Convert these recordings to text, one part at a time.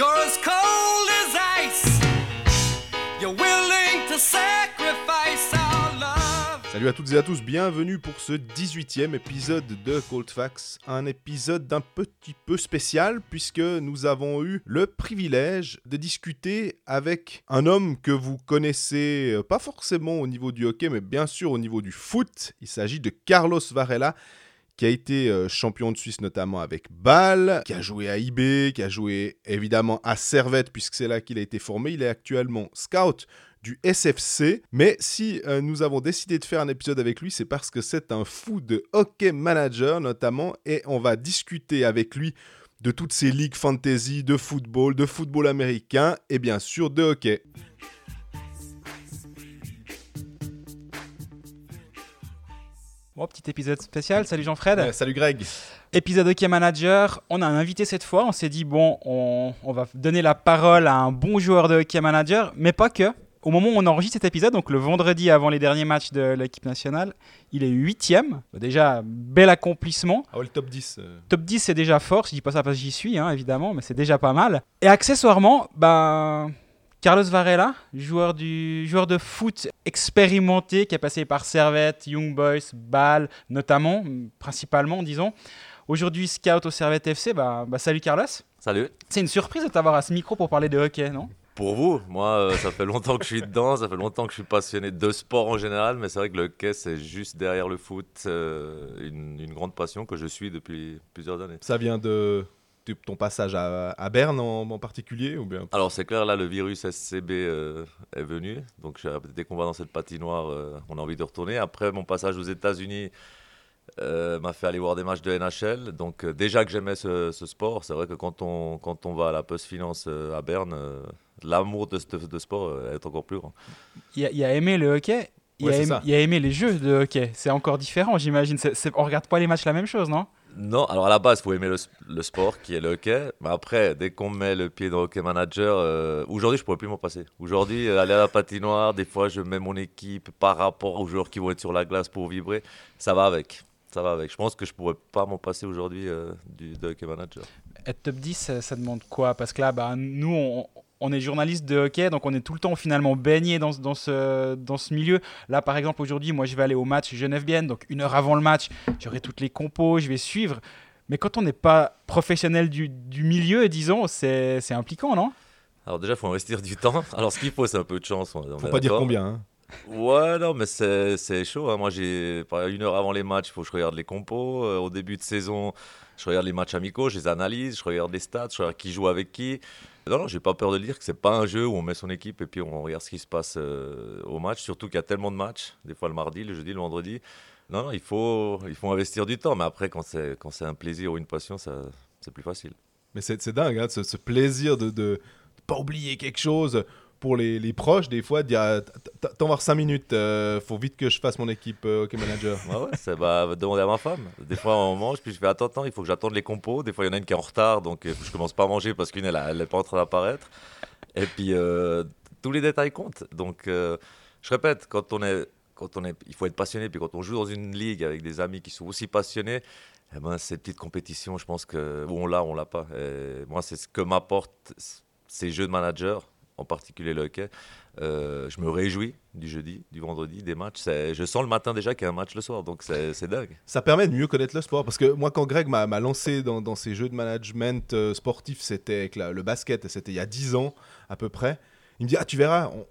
You're as cold as ice. You're willing to sacrifice our love. Salut à toutes et à tous, bienvenue pour ce 18e épisode de Cold Facts. Un épisode d'un petit peu spécial puisque nous avons eu le privilège de discuter avec un homme que vous connaissez euh, pas forcément au niveau du hockey mais bien sûr au niveau du foot. Il s'agit de Carlos Varela qui a été euh, champion de Suisse notamment avec Bâle, qui a joué à IB, qui a joué évidemment à Servette puisque c'est là qu'il a été formé. Il est actuellement scout du SFC. Mais si euh, nous avons décidé de faire un épisode avec lui, c'est parce que c'est un fou de hockey manager notamment et on va discuter avec lui de toutes ces ligues fantasy, de football, de football américain et bien sûr de hockey. Bon, petit épisode spécial. Salut Jean-Fred. Salut Greg. Épisode Hockey Manager. On a un invité cette fois. On s'est dit, bon, on, on va donner la parole à un bon joueur de Hockey Manager, mais pas que. Au moment où on enregistre cet épisode, donc le vendredi avant les derniers matchs de l'équipe nationale, il est huitième. Déjà, bel accomplissement. Ah ouais, le top 10. euh, Top 10, c'est déjà fort. Je dis pas ça parce que j'y suis, hein, évidemment, mais c'est déjà pas mal. Et accessoirement, ben, Carlos Varela, joueur, du, joueur de foot expérimenté qui est passé par Servette, Young Boys, Bâle, notamment, principalement, disons. Aujourd'hui, scout au Servette FC. Bah, bah, salut Carlos. Salut. C'est une surprise de t'avoir à ce micro pour parler de hockey, non? Pour vous, moi, euh, ça fait longtemps que je suis dedans, ça fait longtemps que je suis passionné de sport en général, mais c'est vrai que le hockey, c'est juste derrière le foot, euh, une, une grande passion que je suis depuis plusieurs années. Ça vient de ton passage à, à Berne en, en particulier ou bien Alors c'est clair, là, le virus SCB euh, est venu, donc dès qu'on va dans cette patinoire, euh, on a envie de retourner. Après, mon passage aux États-Unis euh, m'a fait aller voir des matchs de NHL, donc euh, déjà que j'aimais ce, ce sport, c'est vrai que quand on, quand on va à la Post Finance euh, à Berne, euh, l'amour de ce de sport euh, est encore plus grand. il a, il a aimé le hockey. Il, Ouais, a aimé, ça. il a aimé les jeux de hockey. C'est encore différent, j'imagine. C'est- c'est- on regarde pas les matchs la même chose, non? Non, alors à la base, il faut aimer le, sport qui est le hockey. Mais après, dès qu'on met le pied dans le hockey manager, euh, aujourd'hui, je pourrais plus m'en passer. Aujourd'hui, euh, aller à la patinoire, des fois, je mets mon équipe par rapport aux joueurs qui vont être sur la glace pour vibrer. Ça va avec. Ça va avec. Je pense que je pourrais pas m'en passer aujourd'hui euh, du hockey manager. Être top 10, ça, ça demande quoi? Parce que là, bah, nous, on, on est journaliste de hockey, donc on est tout le temps finalement baigné dans, ce- dans, ce, dans ce milieu. Là, par exemple, aujourd'hui, moi, je vais aller au match Genève-Bienne, donc une heure avant le match, j'aurai toutes les compos, je vais suivre. Mais quand on n'est pas professionnel du, du milieu, disons, c'est c'est impliquant, non? Alors déjà, il faut investir du temps. Alors ce qu'il faut, c'est un peu de chance. on- on Faut pas dire combien. hein. Ouais, non, mais c'est c'est chaud. hein. Moi, j'ai une heure avant les matchs, il faut que je regarde les compos. Euh, au début de saison, je regarde les matchs amicaux, je les analyse, je regarde les stats, je regarde qui joue avec qui. Non, non, j'ai pas peur de dire que c'est pas un jeu où on met son équipe et puis on regarde ce qui se passe euh, au match. Surtout qu'il y a tellement de matchs, des fois le mardi, le jeudi, le vendredi. Non, non, il faut, investir du temps. Mais après, quand c'est quand c'est un plaisir ou une passion, ça, c'est plus facile. Mais c'est dingue, hein, ce, ce plaisir de ne pas oublier quelque chose pour les, les proches, des fois, de dire ah, T'en voir 5 minutes, euh, faut vite que je fasse mon équipe euh, manager. Ouais, ouais, c'est bah, demander à ma femme. Des fois, on mange, puis je fais attends, attends, il faut que j'attende les compos. Des fois, il y en a une qui est en retard, donc euh, je commence pas à manger parce qu'une, elle, a- elle est pas en train d'apparaître. Et puis, euh, tous les détails comptent. Donc, euh, je répète, quand on est, quand on est, il faut être passionné. Puis quand on joue dans une ligue avec des amis qui sont aussi passionnés, eh ben, ces petites compétitions, je pense que où on l'a, on l'a pas. Moi, c'est ce que m'apportent ces jeux de manager, en particulier le hockey. Euh, je me réjouis du jeudi, du vendredi, des matchs. Je sens le matin déjà qu'il y a un match le soir, donc c'est dingue. Ça permet de mieux connaître le sport. Parce que moi, quand Greg m'a lancé dans, dans ces jeux de management euh, sportif, c'était avec le basket, c'était il y a 10 ans à peu près. Il me dit Ah, tu verras, on,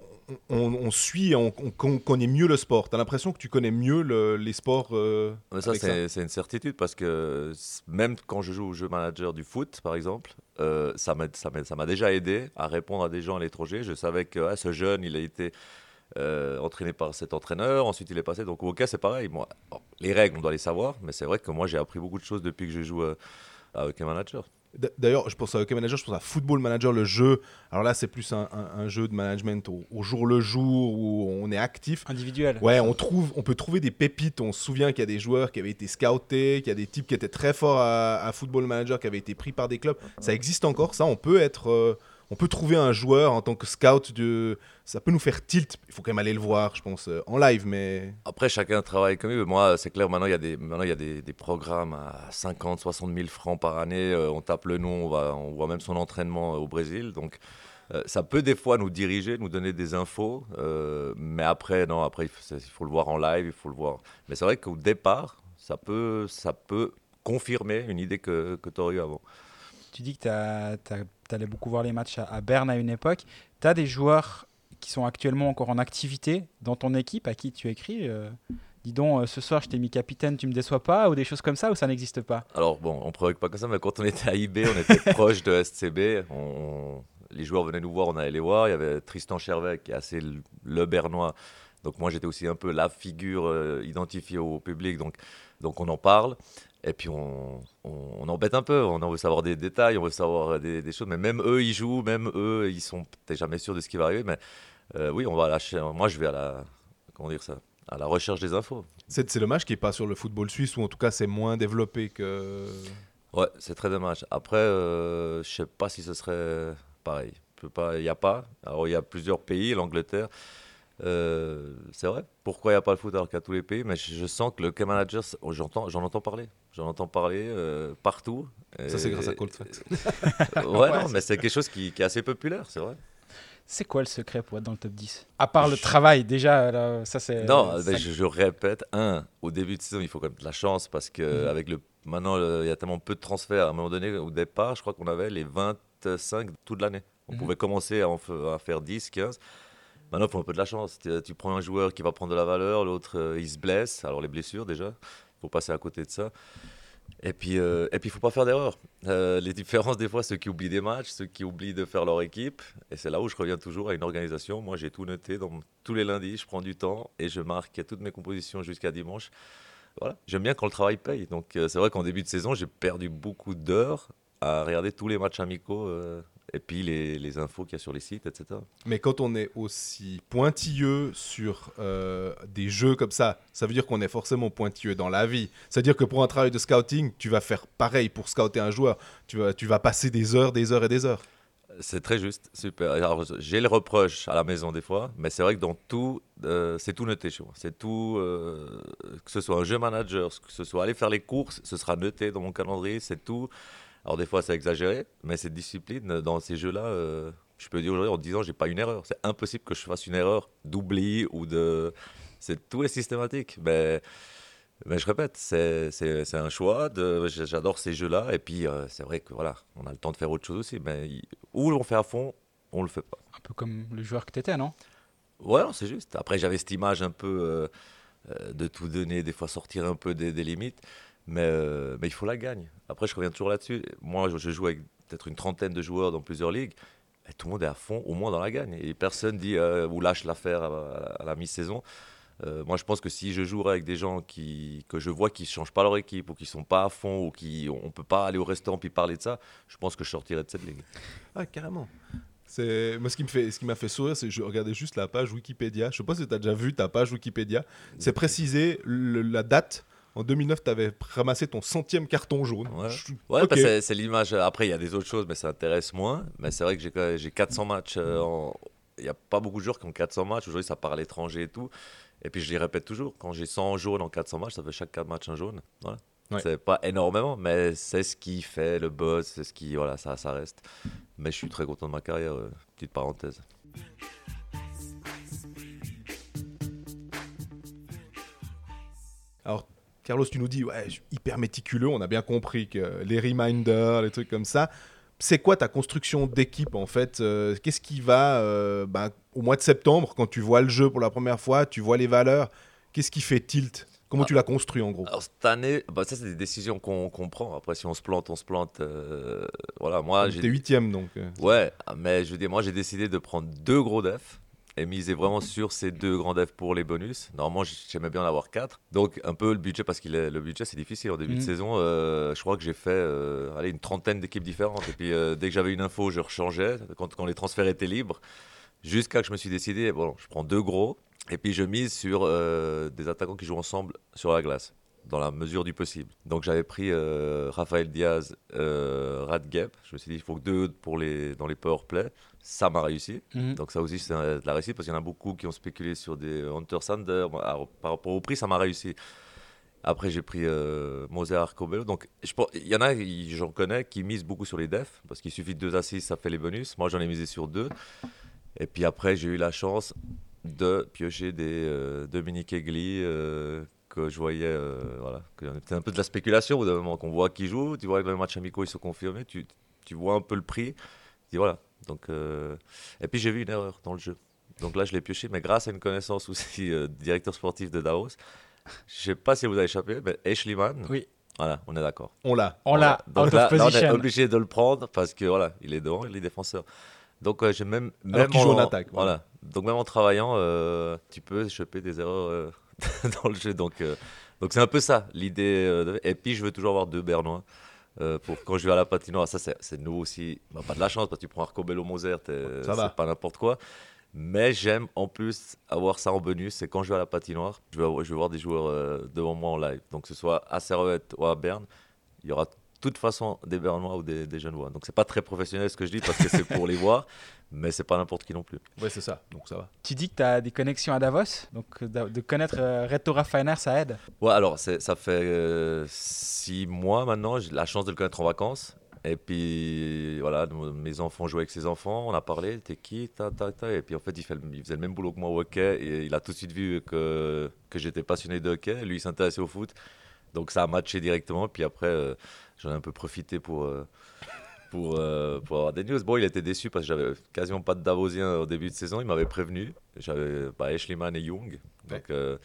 on- on suit, on, on- on connaît mieux le sport. T'as l'impression que tu connais mieux le- les sports. euh, ça, c'est une certitude parce que même quand je joue au jeu manager du foot, par exemple, euh, ça m'a déjà aidé à répondre à des gens à l'étranger. Je savais que ah, ce jeune, il a été euh, entraîné par cet entraîneur, ensuite il est passé. Donc au hockey, c'est pareil. Moi, bon, les règles, on doit les savoir, mais c'est vrai que moi, j'ai appris beaucoup de choses depuis que je joue à hockey manager. D'ailleurs, je pense à Hockey Manager, je pense à Football Manager, le jeu. Alors là, c'est plus un, un- un jeu de management au, au jour le jour où on est actif. Individuel. Ouais, on, trouve, on peut trouver des pépites. On se souvient qu'il y a des joueurs qui avaient été scoutés, qu'il y a des types qui étaient très forts à, à Football Manager, qui avaient été pris par des clubs. Ça existe encore, ça. On peut être, euh, on peut trouver un joueur en tant que scout, de... ça peut nous faire tilt. Il faut quand même aller le voir, je pense, euh, en live, mais... Après, chacun travaille comme il veut. Moi, c'est clair, maintenant, il y a, des, maintenant, il y a des, des programmes à 50, 60 000 francs par année. Euh, on tape le nom, on, va, on voit même son entraînement au Brésil. Donc, euh, ça peut des fois nous diriger, nous donner des infos. euh, mais après, non, après, il faut, c'est- il faut le voir en live, il faut le voir. Mais c'est vrai qu'au départ, ça peut, ça peut confirmer une idée que, que tu aurais eu avant. Tu dis que tu allais beaucoup voir les matchs à, à Berne à une époque. Tu as des joueurs qui sont actuellement encore en activité dans ton équipe à qui tu écris euh, Dis donc, euh, ce soir, je t'ai mis capitaine, tu me déçois pas Ou des choses comme ça, ou ça n'existe pas? Alors bon, on provoque pas comme ça, mais quand on était à IB, on était proche de SCB. On- les joueurs venaient nous voir, on allait les voir. Il y avait Tristan Chervet, qui est assez le, le Bernois. Donc moi, j'étais aussi un peu la figure euh, identifiée au public. Donc, donc on en parle. Et puis on, on, on embête un peu. On veut savoir des détails, on veut savoir des, des choses. Mais même eux, ils jouent, même eux, ils sont peut-être jamais sûrs de ce qui va arriver. Mais euh, oui, on va lâcher. Moi, je vais à la, comment dire ça, à la recherche des infos. C'est dommage qu'il n'y ait pas sur le football suisse, ou en tout cas, c'est moins développé que... Ouais, c'est très dommage. Après, euh, je sais pas si ce serait pareil. Il n'y a pas. Alors, il y a plusieurs pays, l'Angleterre. Euh, c'est vrai. Pourquoi il n'y a pas le foot alors qu'il y a tous les pays? Mais je, je sens que le K manager, oh, j'entends, j'en entends parler. J'en entends parler euh, partout. Ça, c'est grâce à Cold Facts. ouais, non, mais c'est quelque chose qui, qui est assez populaire, c'est vrai. C'est quoi le secret pour être dans le top 10 À part le travail, déjà, là, ça c'est. Non, ça- je, je répète, un, au début de saison, il faut quand même de la chance parce que Mhm. avec le maintenant il y a tellement peu de transferts. À un moment donné, au départ, je crois qu'on avait les 25 toute l'année. On Mhm. pouvait commencer à, en fa- à faire 10, 15. Maintenant, il faut un peu de la chance. Tu, prends un joueur qui va prendre de la valeur, l'autre euh, il se blesse. Alors les blessures déjà, il faut passer à côté de ça. Et puis, euh, et faut pas faire d'erreur. Euh, les différences, des fois, ceux qui oublient des matchs, ceux qui oublient de faire leur équipe. Et c'est là où je reviens toujours à une organisation. Moi, j'ai tout noté. mon- tous les lundis, je prends du temps et je marque toutes mes compositions jusqu'à dimanche. Voilà. J'aime bien quand le travail paye. Donc, euh, c'est vrai qu'en début de saison, j'ai perdu beaucoup d'heures à regarder tous les matchs amicaux et puis les, les infos qu'il y a sur les sites, etc. Mais quand on est aussi pointilleux sur euh, des jeux comme ça, ça veut dire qu'on est forcément pointilleux dans la vie. C'est-à-dire que pour un travail de scouting, tu vas faire pareil pour scouter un joueur. Tu vas, tu vas passer des heures, des heures et des heures. C'est très juste, super. Alors, j'ai le reproche à la maison des fois, mais c'est vrai que dans tout, euh, c'est tout noté chez moi. C'est tout, euh, que ce soit un jeu manager, que ce soit aller faire les courses, ce sera noté dans mon calendrier, c'est tout. Alors des fois c'est exagéré, mais cette discipline, dans ces jeux-là, euh, je peux dire aujourd'hui en 10 ans, j'ai pas une erreur. C'est impossible que je fasse une erreur d'oubli ou de... C'est tout est systématique. Mais, mais je répète, c'est un choix. J'adore ces jeux-là. Et puis euh, c'est vrai que voilà, on a le temps de faire autre chose aussi. Mais il- ou on fait à fond, on le fait pas. Un peu comme le joueur que t'étais, non? Ouais, c'est juste. Après, j'avais cette image un peu euh, euh, de tout donner, des fois sortir un peu des, des limites. Mais, euh, mais il faut la gagne. Après, je reviens toujours là-dessus. Moi, je, je joue avec peut-être une trentaine de joueurs dans plusieurs ligues. Et tout le monde est à fond, au moins dans la gagne. Et personne dit euh, ou lâche l'affaire à, la mi-saison. Euh, moi, je pense que si je jouerais avec des gens qui, que je vois qui ne changent pas leur équipe ou qui sont pas à fond ou qui on ne peut pas aller au restaurant puis parler de ça, je pense que je sortirais de cette ligue. Ah, carrément. C'est moi ce qui me fait ce qui m'a fait sourire c'est que je regardais juste la page Wikipédia. Je sais pas si tu as déjà vu ta page Wikipédia. C'est précisé le- la date. En 2009, tu avais ramassé ton centième carton jaune. Ouais. Je- Ouais, ok. bah, c'est- c'est l'image. Après, il y a des autres choses, mais ça intéresse moins. Mais c'est vrai que j'ai quand même- j'ai 400 matchs. euh, en- Il n'y a pas beaucoup de joueurs qui ont 400 matchs. Aujourd'hui, ça part à l'étranger et tout. Et puis, je les répète toujours. Quand j'ai 100 jaunes en 400 matchs, ça fait chaque 4 matchs un jaune. Voilà. Ouais. C'est pas énormément, mais c'est ce qui fait le buzz. C'est ce qui. Voilà, ça, ça reste. Mais je suis très content de ma carrière. euh, petite parenthèse. Carlos, tu nous dis, ouais, je suis hyper méticuleux. On a bien compris que les reminders, les trucs comme ça. C'est quoi ta construction d'équipe en fait Euh, Qu'est-ce qui va euh, ben, au mois de septembre quand tu vois le jeu pour la première fois, tu vois les valeurs Qu'est-ce qui fait tilt? Comment Ah. tu l'as construit en gros? Alors cette année, bah, ça c'est des décisions qu'on qu'on prend. Après, si on se plante, on se plante. euh, voilà, moi j'ai T'es huitième donc. euh. Ouais, mais je veux dire, moi j'ai décidé de prendre deux gros defs et miser vraiment sur ces deux grands defs pour les bonus. Normalement, j'aimais bien en avoir quatre. Donc, un peu le budget, parce que le budget c'est difficile en début de Mhm. saison. euh, je crois que j'ai fait euh, allez, une trentaine d'équipes différentes. Et puis, euh, dès que j'avais une info, je rechangeais quand, quand les transferts étaient libres. Jusqu'à que je me suis décidé, bon, je prends deux gros et puis je mise sur des attaquants qui jouent ensemble sur la glace. Dans la mesure du possible. Donc j'avais pris euh, Raphaël Diaz, euh, Radgeb. Je me suis dit, il faut que deux pour les, dans les power play. Ça m'a réussi. Mhm. Donc ça aussi, c'est de la réussite parce qu'il y en a beaucoup qui ont spéculé sur des Hunter Sander. Alors, par rapport au prix, ça m'a réussi. Après, j'ai pris euh, Moser Arcobello. Donc, il y en a, j'en connais, qui misent beaucoup sur les defs parce qu'il suffit de deux assises, ça fait les bonus. Moi, j'en ai misé sur deux. Et puis après, j'ai eu la chance de piocher des euh, Dominique Egli euh, que je voyais. euh, voilà, que c'était un peu de la spéculation au d'un moment qu'on voit qui joue. Tu vois que les matchs amicaux ils sont confirmés. Tu, tu vois un peu le prix. Tu dis voilà. Donc, euh, Et puis j'ai vu une erreur dans le jeu. Donc là, je l'ai pioché, mais grâce à une connaissance aussi euh, directeur sportif de Davos. Je sais pas si vous avez échappé, mais Eschliman. Oui. Voilà, on est d'accord. On l'a. On l'a, Donc là, on est obligé de le prendre parce que voilà, il est devant, il est défenseur. Donc j'ai même, Alors même qu'il joue en en attaque, Voilà. Donc même en travaillant, euh, tu peux choper des erreurs euh, dans le jeu. Donc euh, donc c'est un peu ça l'idée. euh, de- Et puis je veux toujours avoir deux Bernois. euh, pour quand je vais à la patinoire, ça c'est nouveau aussi. Bah, pas de la chance parce que tu prends Arcobello Moser, c'est pas n'importe quoi. Mais j'aime en plus avoir ça en bonus. C'est quand je vais à la patinoire, je vais, avoir- je vais voir des joueurs euh, devant moi en live. Donc que ce soit à Servette ou à Berne, il y aura toute façon des Bernois ou des, des jeunes voix. Donc c'est pas très professionnel ce que je dis parce que c'est pour les voir, mais c'est pas n'importe qui non plus. Ouais, c'est ça. Donc ça va. Tu dis que tu as des connexions à Davos, donc euh, de connaître euh, Red Tora Feiner, ça aide. Ouais, alors ça fait euh, six mois maintenant, j'ai la chance de le connaître en vacances. Et puis voilà, mes enfants jouaient avec ses enfants, on a parlé, t'es qui, ta, ta, ta. Et puis en fait, il, fait il faisait le même boulot que moi au hockey et il a tout de suite vu que, que j'étais passionné de hockey. Lui, il s'intéressait au foot. Donc ça a matché directement. Puis après, euh, j'en ai un peu profité pour, euh, pour, euh, pour avoir des news. Bon, il était déçu parce que j'avais quasiment pas de Davosien au début de saison. Il m'avait prévenu. J'avais bah, Eschliman et Young. Donc, euh,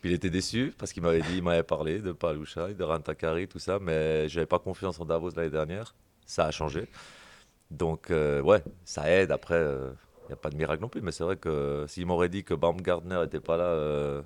puis il était déçu parce qu'il m'avait dit, il m'avait parlé de Paloucha, de Rantakari, tout ça, mais j'avais pas confiance en Davos l'année dernière. Ça a changé. Donc, euh, ouais, ça aide. Après, il n'y a pas de miracle non plus, mais c'est vrai que s'il m'aurait dit que Baumgartner n'était pas là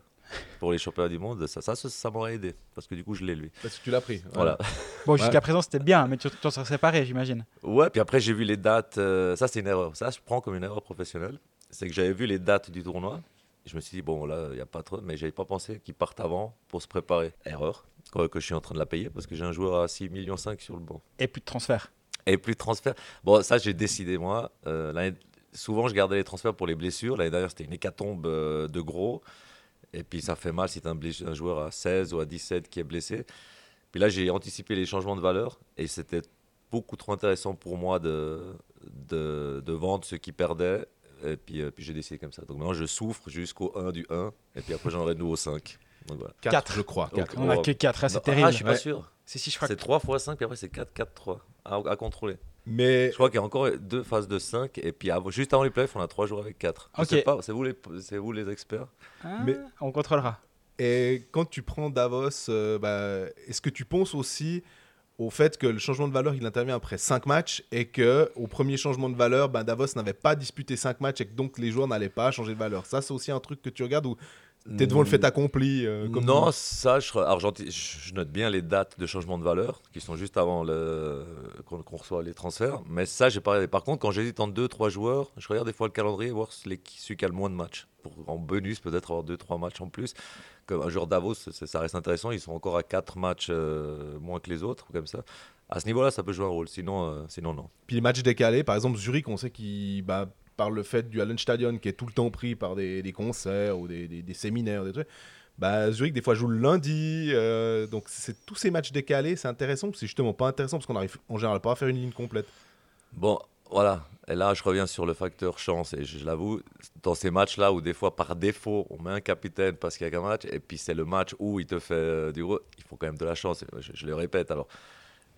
pour les championnats du monde, ça, ça, ça, ça m'aurait aidé. Parce que du coup, je l'ai lui. Parce que tu l'as pris. Voilà. Bon, Ouais. jusqu'à présent, c'était bien, mais tu t'en serais séparé, j'imagine. Ouais, puis après, j'ai vu les dates. euh, ça, c'est une erreur. Ça, je prends comme une erreur professionnelle. C'est que j'avais vu les dates du tournoi. Je me suis dit, bon, là, il n'y a pas trop. Mais j'avais pas pensé qu'ils partent avant pour se préparer. Erreur. Que, que je suis en train de la payer parce que j'ai un joueur à 6,5 millions sur le banc. Et plus de transfert. Et plus de transfert. Bon, ça, j'ai décidé, moi. Euh, souvent, je gardais les transferts pour les blessures. L'année dernière, c'était une hécatombe euh, de gros. Et puis, ça fait mal si tu un, bless- un joueur à 16 ou à 17 qui est blessé. Puis là, j'ai anticipé les changements de valeur. Et c'était beaucoup trop intéressant pour moi de, de, de vendre ceux qui perdaient. Et puis, euh, puis j'ai décidé comme ça. Donc maintenant, je souffre jusqu'au 1 du 1. Et puis après, j'en aurai de nouveau 5. Donc voilà. 4, Quatre. je crois. Donc, Quatre. On n'a Oh. que 4, c'est Non, terrible. Ah, je suis pas Ouais. sûr. Si, si, je crois C'est que 3 fois 5, puis après, c'est 4, 4, 3. À, à contrôler. Mais Je crois qu'il y a encore deux phases de 5 et puis avant- juste avant les playoffs, on a trois jours avec 4. Ok. sais pas, c'est vous les, c'est vous les experts. Ah, Mais- on contrôlera. Et quand tu prends Davos, euh, bah, est-ce que tu penses aussi au fait que le changement de valeur, il intervient après 5 matchs et que au premier changement de valeur, bah, Davos n'avait pas disputé 5 matchs et que donc les joueurs n'allaient pas changer de valeur? Ça, c'est aussi un truc que tu regardes ou t'es devant le fait accompli euh, comme non, ça, je, j'anti- je je note bien les dates de changement de valeur qui sont juste avant qu'on, qu'on reçoit les transferts. Mais ça, j'ai pas regardé. Par contre, quand j'hésite entre 2-3 joueurs, je regarde des fois le calendrier, voir celui qui a le moins de matchs. Pour en bonus, peut-être avoir 2-3 matchs en plus. Comme un joueur Davos, ça reste intéressant. Ils sont encore à 4 matchs euh, moins que les autres, comme ça. À ce niveau-là, ça peut jouer un rôle. Sinon, euh, sinon non. Puis les matchs décalés, par exemple Zurich, on sait qu'il, bah, par le fait du Hallenstadion qui est tout le temps pris par des, concerts ou des, séminaires, des trucs, bah, Zurich des fois joue le lundi. euh, donc c'est tous ces matchs décalés, c'est intéressant. C'est justement pas intéressant parce qu'on arrive en général pas à faire une ligne complète. Bon, voilà. Et là, je reviens sur le facteur chance. Et je, je l'avoue, dans ces matchs-là où des fois, par défaut, on met un capitaine parce qu'il y a qu'un match, et puis c'est le match où il te fait euh, du gros, il faut quand même de la chance. Je, je le répète. Alors,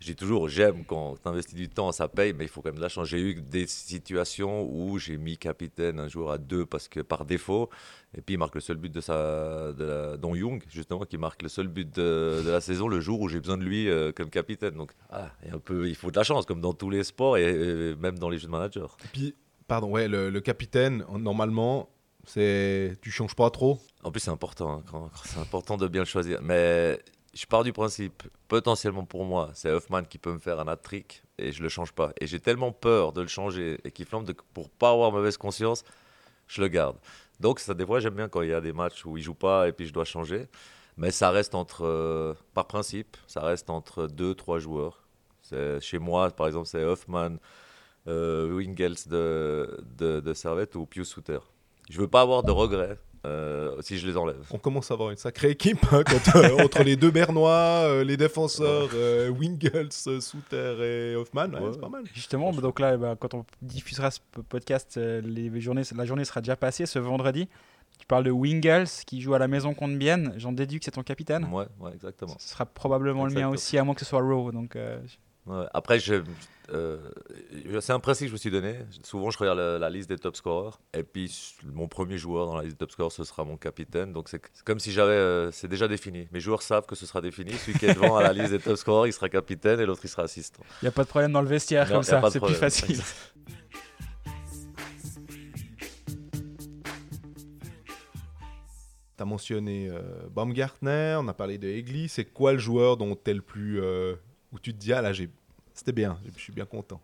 je dis toujours, j'aime quand tu investis du temps, ça paye, mais il faut quand même de la chance. J'ai eu des situations où j'ai mis capitaine un joueur à deux parce que par défaut, et puis il marque le seul but de sa, de la, dont Young, justement, qui marque le seul but de, de la saison le jour où j'ai besoin de lui euh, comme capitaine. Donc, ah, il y a un peu, il faut de la chance, comme dans tous les sports et, et même dans les jeux de manager. Et puis, pardon, ouais, le, le capitaine, en- normalement, c'est tu changes pas trop? En plus, c'est important, hein, c'est important de bien le choisir. Mais je pars du principe, potentiellement pour moi, c'est Hoffman qui peut me faire un hat-trick et je le change pas. Et j'ai tellement peur de le changer et qu'il flambe de, pour pas avoir mauvaise conscience, je le garde. Donc, ça, des fois, j'aime bien quand il y a des matchs où il joue pas et puis je dois changer. Mais ça reste entre, euh, par principe, ça reste entre deux, trois joueurs. Chez moi, par exemple, c'est Hoffman, euh, Wingels de, de, de Servette ou Pius Souter. Je veux pas avoir de regrets euh, si je les enlève. On commence à avoir une sacrée équipe hein, quand, euh, entre les deux Bernois, euh, les défenseurs, euh, euh, Souter et Hoffman. ouais, Ouais. C'est pas mal. Justement, bah, donc là, bah, quand on diffusera ce podcast, euh, les journées, la journée sera déjà passée ce vendredi. Tu parles de Wingles qui joue à la maison contre Bienne. J'en déduis que c'est ton capitaine. Ouais, ouais, exactement. Ce sera probablement le mien aussi, à moins que ce soit Rowe. Donc, euh, Ouais. Après, je, euh, c'est un principe que je me suis donné. Souvent, je regarde la, la liste des top scorers. Et puis, mon premier joueur dans la liste des top scorers, ce sera mon capitaine. Donc, c'est comme si j'avais. euh, c'est déjà défini. Mes joueurs savent que ce sera défini. Celui qui est devant à la liste des top scorers, il sera capitaine et l'autre, il sera assistant. il n'y a pas de problème dans le vestiaire Non, comme ça, c'est plus facile. Tu as mentionné euh, Baumgartner, on a parlé de Egli. C'est quoi le joueur dont t'es le plus. euh, où tu te dis, ah là, j'ai- c'était bien, je suis bien content.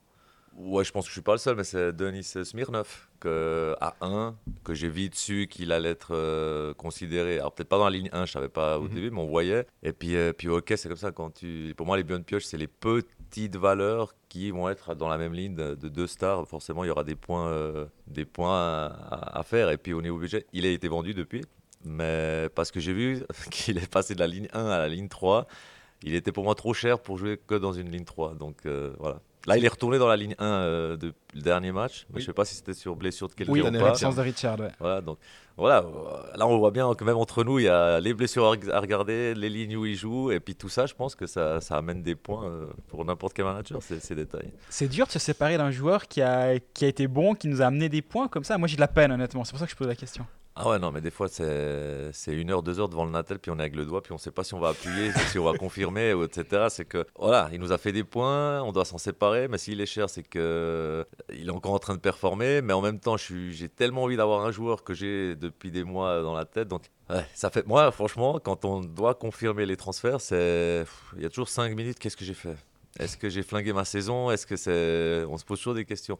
Ouais, je pense que je suis pas le seul, mais c'est Denis Smirnov que, à 1, que j'ai vu dessus qu'il allait être euh, considéré. Alors peut-être pas dans la ligne 1, je savais pas au Mhm. début, mais on voyait. Et puis, euh, puis ok, c'est comme ça. Quand tu... Pour moi, les Beyond Pioche, c'est les petites valeurs qui vont être dans la même ligne de, de deux stars. Forcément, il y aura des points, euh, des points à, à faire. Et puis au niveau budget, il a été vendu depuis. Mais parce que j'ai vu qu'il est passé de la ligne 1 à la ligne 3, il était pour moi trop cher pour jouer que dans une ligne 3. Donc euh, voilà. Là, il est retourné dans la ligne 1 euh, de, le dernier match. Mais Oui. je sais pas si c'était sur blessure de quelqu'un Oui, ou pas. l'absence de Richard. ouais. Voilà, donc voilà. euh, Là, on voit bien que même entre nous, il y a les blessures à regarder, les lignes où il joue, et puis tout ça, je pense que ça, ça amène des points euh, pour n'importe quel manager, ces, ces détails. C'est dur de se séparer d'un joueur qui a, qui a été bon, qui nous a amené des points comme ça. Moi, j'ai de la peine, honnêtement. C'est pour ça que je pose la question. Ah ouais, non, mais des fois, c'est une heure, deux heures devant le Natel, puis on est avec le doigt, puis on sait pas si on va appuyer, si on va confirmer, etc. C'est que, voilà, il nous a fait des points, on doit s'en séparer, mais s'il est cher, c'est que euh, il est encore en train de performer, mais en même temps, j'ai tellement envie d'avoir un joueur que j'ai depuis des mois dans la tête, donc ouais, ça fait, moi, franchement, quand on doit confirmer les transferts, c'est, il y a toujours cinq minutes, qu'est-ce que j'ai fait? Est-ce que j'ai flingué ma saison? Est-ce que c'est, on se pose toujours des questions.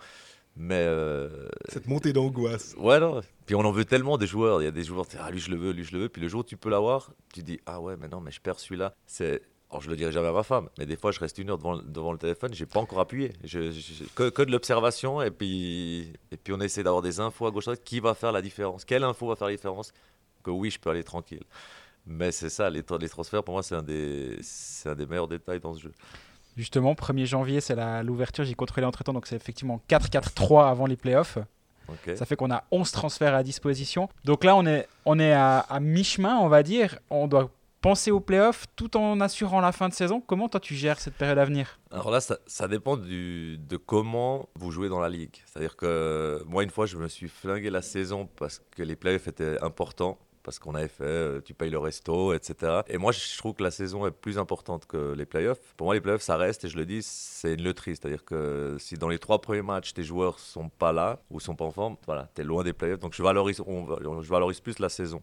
Mais euh, Cette montée d'angoisse. Ouais, non. Puis on en veut tellement des joueurs. Il y a des joueurs, ah, lui je le veux, lui je le veux. Puis le jour où tu peux l'avoir, tu dis, ah ouais, mais non, mais je perds celui-là. C'est. Alors je le dirai jamais à ma femme, mais des fois je reste une heure devant, devant le téléphone, j'ai pas encore appuyé. Je, je- que, que de l'observation et puis, et puis on essaie d'avoir des infos à gauche à droite. Qui va faire la différence Quelle info va faire la différence? Que oui, je peux aller tranquille. Mais c'est ça, les, tra- les transferts pour moi c'est un, des- c'est un des meilleurs détails dans ce jeu. Justement, 1er janvier, c'est la- l'ouverture. J'ai contrôlé entre temps, donc c'est effectivement 4-4-3 avant les playoffs. Ok. Ça fait qu'on a 11 transferts à disposition. Donc là, on est, on est à, à mi-chemin, on va dire. On doit penser aux playoffs tout en assurant la fin de saison. Comment toi tu gères cette période à venir? Alors là, ça, ça dépend du, de comment vous jouez dans la ligue. C'est-à-dire que moi, une fois, je me suis flingué la saison parce que les playoffs étaient importants, parce qu'on avait fait, euh, tu payes le resto, etc. Et moi, je trouve que la saison est plus importante que les playoffs. Pour moi, les playoffs, ça reste, et je le dis, c'est une loterie. C'est-à-dire que si dans les trois premiers matchs, tes joueurs sont pas là ou sont pas en forme, voilà, tu es loin des playoffs. Donc je valorise, je valorise plus la saison.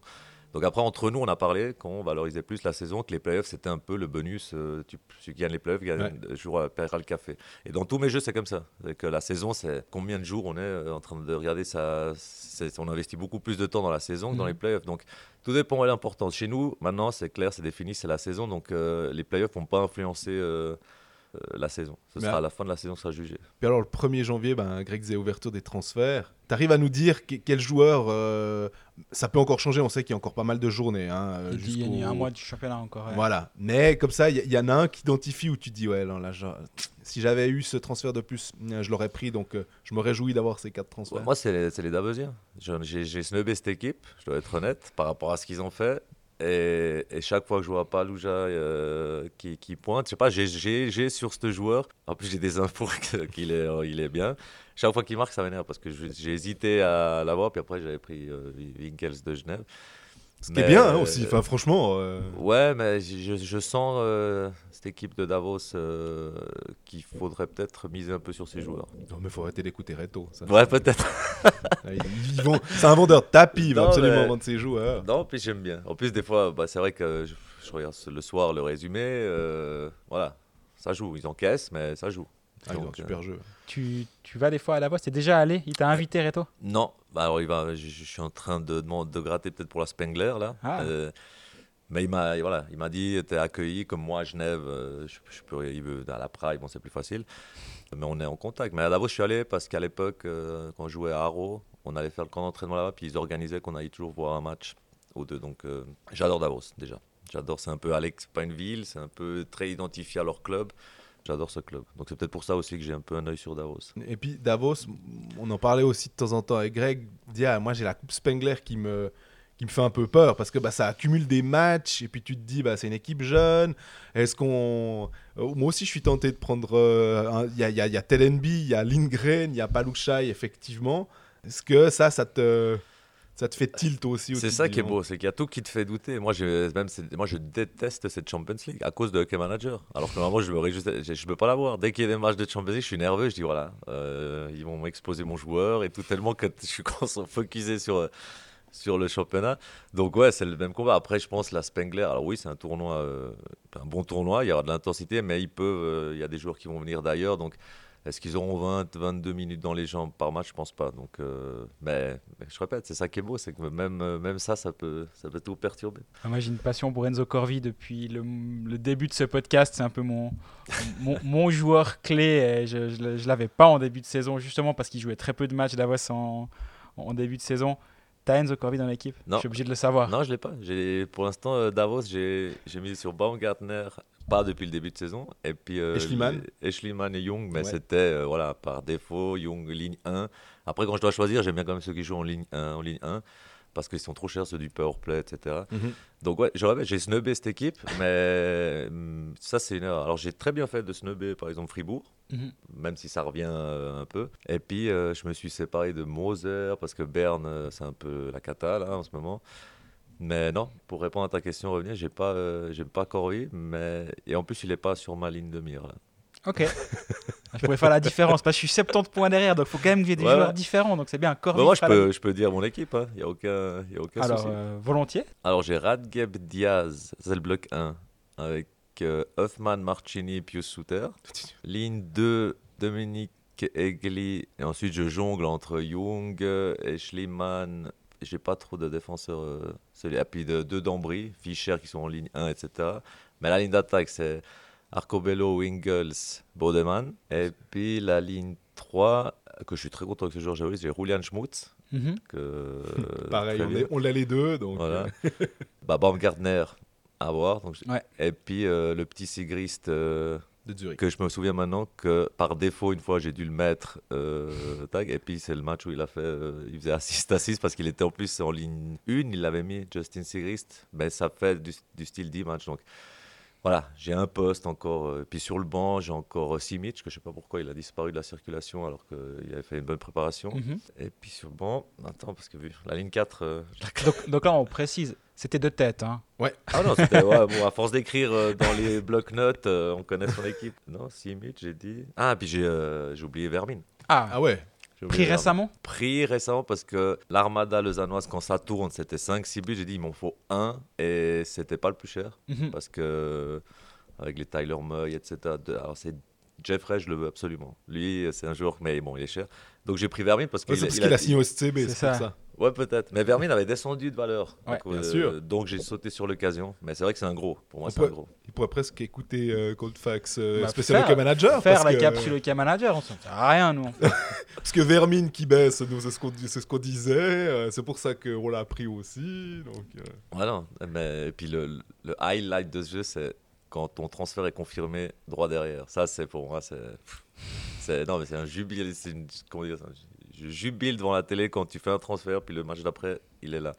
Donc après, entre nous, on a parlé qu'on valorisait plus la saison, que les playoffs, c'était un peu le bonus. euh, tu, celui qui gagne les playoffs, gagne, Ouais. joue à paiera le café. Et dans tous mes jeux, c'est comme ça. C'est que la saison, c'est combien de jours on est euh, en train de regarder ça. c'est- On investit beaucoup plus de temps dans la saison que dans Mhm. les playoffs. Donc tout dépend de l'importance. Chez nous, maintenant, c'est clair, c'est défini, c'est la saison. Donc euh, les playoffs vont pas influencer euh, euh, la saison. Ce Mais sera à- la fin de la saison, sera jugé. Puis alors, le 1er janvier, ben, Greg disait ouverture des transferts. T'arrives à nous dire que- quel joueur. euh, ça peut encore changer, on sait qu'il y a encore pas mal de journées. Hein, euh, Il y a un mois du championnat encore. ouais. Voilà. Mais comme ça, il y, en a un qui identifie où tu dis, ouais, non, là, genre, si j'avais eu ce transfert de plus, je l'aurais pris. Donc, euh, je me réjouis d'avoir ces quatre transferts. Ouais, moi, c'est les, les Davosiens. J'ai snobé cette équipe, je dois être honnête, par rapport à ce qu'ils ont fait. Et, chaque fois que je vois Palouja euh, qui, pointe, je sais pas, j'ai- sur ce joueur, en plus j'ai des infos qu'il est, euh, il est bien. Chaque fois qu'il marque, ça m'énerve parce que j'ai hésité à l'avoir, puis après j'avais pris euh, Winkels de Genève. Ce qui est bien hein, aussi. Enfin, franchement. euh, Ouais, mais je, je sens euh, cette équipe de Davos euh, qu'il faudrait peut-être miser un peu sur ses joueurs. Non, mais faut arrêter d'écouter Reto. ça. Ouais, peut-être. Vont- C'est un vendeur de tapis, il va absolument mais- vendre ses joueurs. Non, puis j'aime bien. En plus, des fois, bah, c'est vrai que je, je regarde le soir le résumé. euh, voilà, ça joue. Ils encaissent, mais ça joue. Ah, ils ont un Donc, euh, super jeu. Tu, tu vas des fois à Davos T'es déjà allé Il t'a invité, Reto? Non, bah, alors il va, je, je suis en train de, de gratter peut-être pour la Spengler là. Ah. Euh, Mais il m'a voilà, il m'a dit t'es accueilli comme moi à Genève, euh, je, je peux il veut à la Prague, bon c'est plus facile. Mais on est en contact. Mais à Davos je suis allé parce qu'à l'époque euh, quand je jouais à Haro, on allait faire le camp d'entraînement là-bas puis ils organisaient qu'on aille toujours voir un match ou deux. Donc euh, j'adore Davos déjà. J'adore, c'est un peu Alex, pas une ville, c'est un peu très identifié à leur club. J'adore ce club. Donc c'est peut-être pour ça aussi que j'ai un peu un œil sur Davos. Et puis Davos, on en parlait aussi de temps en temps avec Greg. Dit, moi j'ai la Coupe Spengler qui me, qui me fait un peu peur parce que bah, ça accumule des matchs et puis tu te dis bah, c'est une équipe jeune. Est-ce qu'on. Euh, moi aussi je suis tenté de prendre. euh, Il y, a, y a- il y a Telenby, il y a Lindgren, il y a Palouchai effectivement. Est-ce que ça, ça te, ça te fait tilt aussi au C'est ça qui est beau, c'est qu'il y a tout qui te fait douter. Moi, je, même, moi, je déteste cette Champions League à cause de Hockey Manager. Alors que normalement, je me réjouis- je, je peux pas l'avoir. Dès qu'il y a des matchs de Champions League, je suis nerveux. Je dis voilà, euh, ils vont m'exposer mon joueur et tout tellement que je suis focusé sur sur le championnat. Donc ouais, c'est le même combat. Après, je pense la Spengler. Alors oui, c'est un tournoi, euh, un bon tournoi. Il y aura de l'intensité, mais peuvent. euh, il y a des joueurs qui vont venir d'ailleurs, donc. Est-ce qu'ils auront 20, 22 minutes dans les jambes par match? Je pense pas. Donc, euh, mais, je répète, c'est ça qui est beau, c'est que même, euh, même ça, ça peut, ça peut tout perturber. Ah, Moi, j'ai une passion pour Enzo Corvi depuis le, début de ce podcast. C'est un peu mon, mon, mon joueur clé. Et je ne l'avais pas en début de saison, justement parce qu'il jouait très peu de matchs Davos en, en début de saison. T'as Enzo Corvi dans l'équipe? Non. Je suis obligé de le savoir. Non, je l'ai pas. J'ai, pour l'instant, euh, Davos, j'ai, j'ai mis sur Baumgartner, pas depuis le début de saison. Et puis euh, Schliemann. les- Schliemann et Young, mais Ouais. c'était euh, voilà, par défaut, Young ligne 1. Après, quand je dois choisir, j'aime bien quand même ceux qui jouent en ligne 1, en ligne 1 parce qu'ils sont trop chers, ceux du powerplay, etc. Mhm. Donc ouais, j'ai snubé cette équipe, mais hum, ça c'est une erreur. Alors j'ai très bien fait de snubber par exemple Fribourg, Mhm. même si ça revient euh, un peu. Et puis euh, je me suis séparé de Moser parce que Berne euh, c'est un peu la cata là en ce moment. Mais non, pour répondre à ta question, revenir, j'ai pas, euh, pas Corey, mais et en plus il est pas sur ma ligne de mire là. Ok. je pourrais faire la différence parce que je suis 70 points derrière, donc il faut quand même qu'il y ait des Ouais, joueurs différents. Donc c'est bien. Corvi Bah, moi je peux, je peux dire mon équipe, il y a aucun, y a aucun Alors, souci. euh, volontiers. Alors j'ai Radgeb Diaz, c'est le bloc 1, avec euh, Hoffman, Marchini, Pius Souter. Ligne 2, Dominique Egli. Et ensuite je jongle entre Jung et Schliemann. J'ai pas trop de défenseurs. Euh, et puis de, deux d'Ambry, Fischer qui sont en ligne 1, etc. Mais la ligne d'attaque c'est Arcobello, Wingles, Bodeman. Et puis la ligne 3, que je suis très content que ce joueur j'ai j'ai Julian Schmutz. Mhm. Que, Pareil, on, bien. est- on l'a les deux. Donc, Voilà. euh, bah, Baumgartner à voir. Donc, Ouais. Et puis euh, le petit Sigrist euh, de Zurich. que je me souviens maintenant que par défaut, une fois, j'ai dû le mettre euh, tag. Et puis c'est le match où il a fait, euh, il faisait assist assist parce qu'il était en plus en ligne 1. Il l'avait mis, Justin Sigrist. Mais ça fait du, du style 10 match. Donc voilà, j'ai un poste encore. euh, puis sur le banc, j'ai encore euh, Simic, que je sais pas pourquoi il a disparu de la circulation alors qu'il avait fait une bonne préparation. Mhm. Et puis sur le banc, attends, parce que vu la ligne 4, euh, la donc, donc là, on précise, c'était de tête. Hein. Ah non, c'était ouais, bon, à force d'écrire euh, dans les bloc-notes, euh, on connaît son équipe. Non, Simic, j'ai dit. Ah, puis j'ai euh, j'ai oublié Vermine. Ah, Ah ouais. Pris récemment Pris récemment parce que l'Armada lausannoise, quand ça tourne, c'était 5-6 buts. J'ai dit, il m'en faut un et c'était pas le plus cher Mhm. parce que avec les Tyler Moy, etc. de- alors c'est Jeffrey, je le veux absolument. Lui, c'est un joueur, mais bon, il est cher. Donc j'ai pris Vermine parce Ouais, qu'il c'est parce il qu'il a- a signé au SCB, C'est ça. ça. Ouais, peut-être. Mais Vermine avait descendu de valeur. Ouais, donc, bien sûr. Donc j'ai sauté sur l'occasion. Mais c'est vrai que c'est un gros. Pour moi, c'est un gros. Il pourrait presque écouter euh, Coldfax euh, Bah, spécial faire- Manager? Faire parce la que, capsule Hockey Manager, on s'en sert à rien, nous. Parce que Vermine qui baisse, nous, c'est ce qu'on ce disait. euh, c'est pour ça qu'on l'a appris aussi. Donc, euh, Voilà. Mais, et puis le, le highlight de ce jeu, c'est quand ton transfert est confirmé droit derrière. Ça, c'est pour moi, c'est. Non, mais c'est un jubile. C'est une, comment dire ça Je jubile devant la télé quand tu fais un transfert, puis le match d'après, il est là.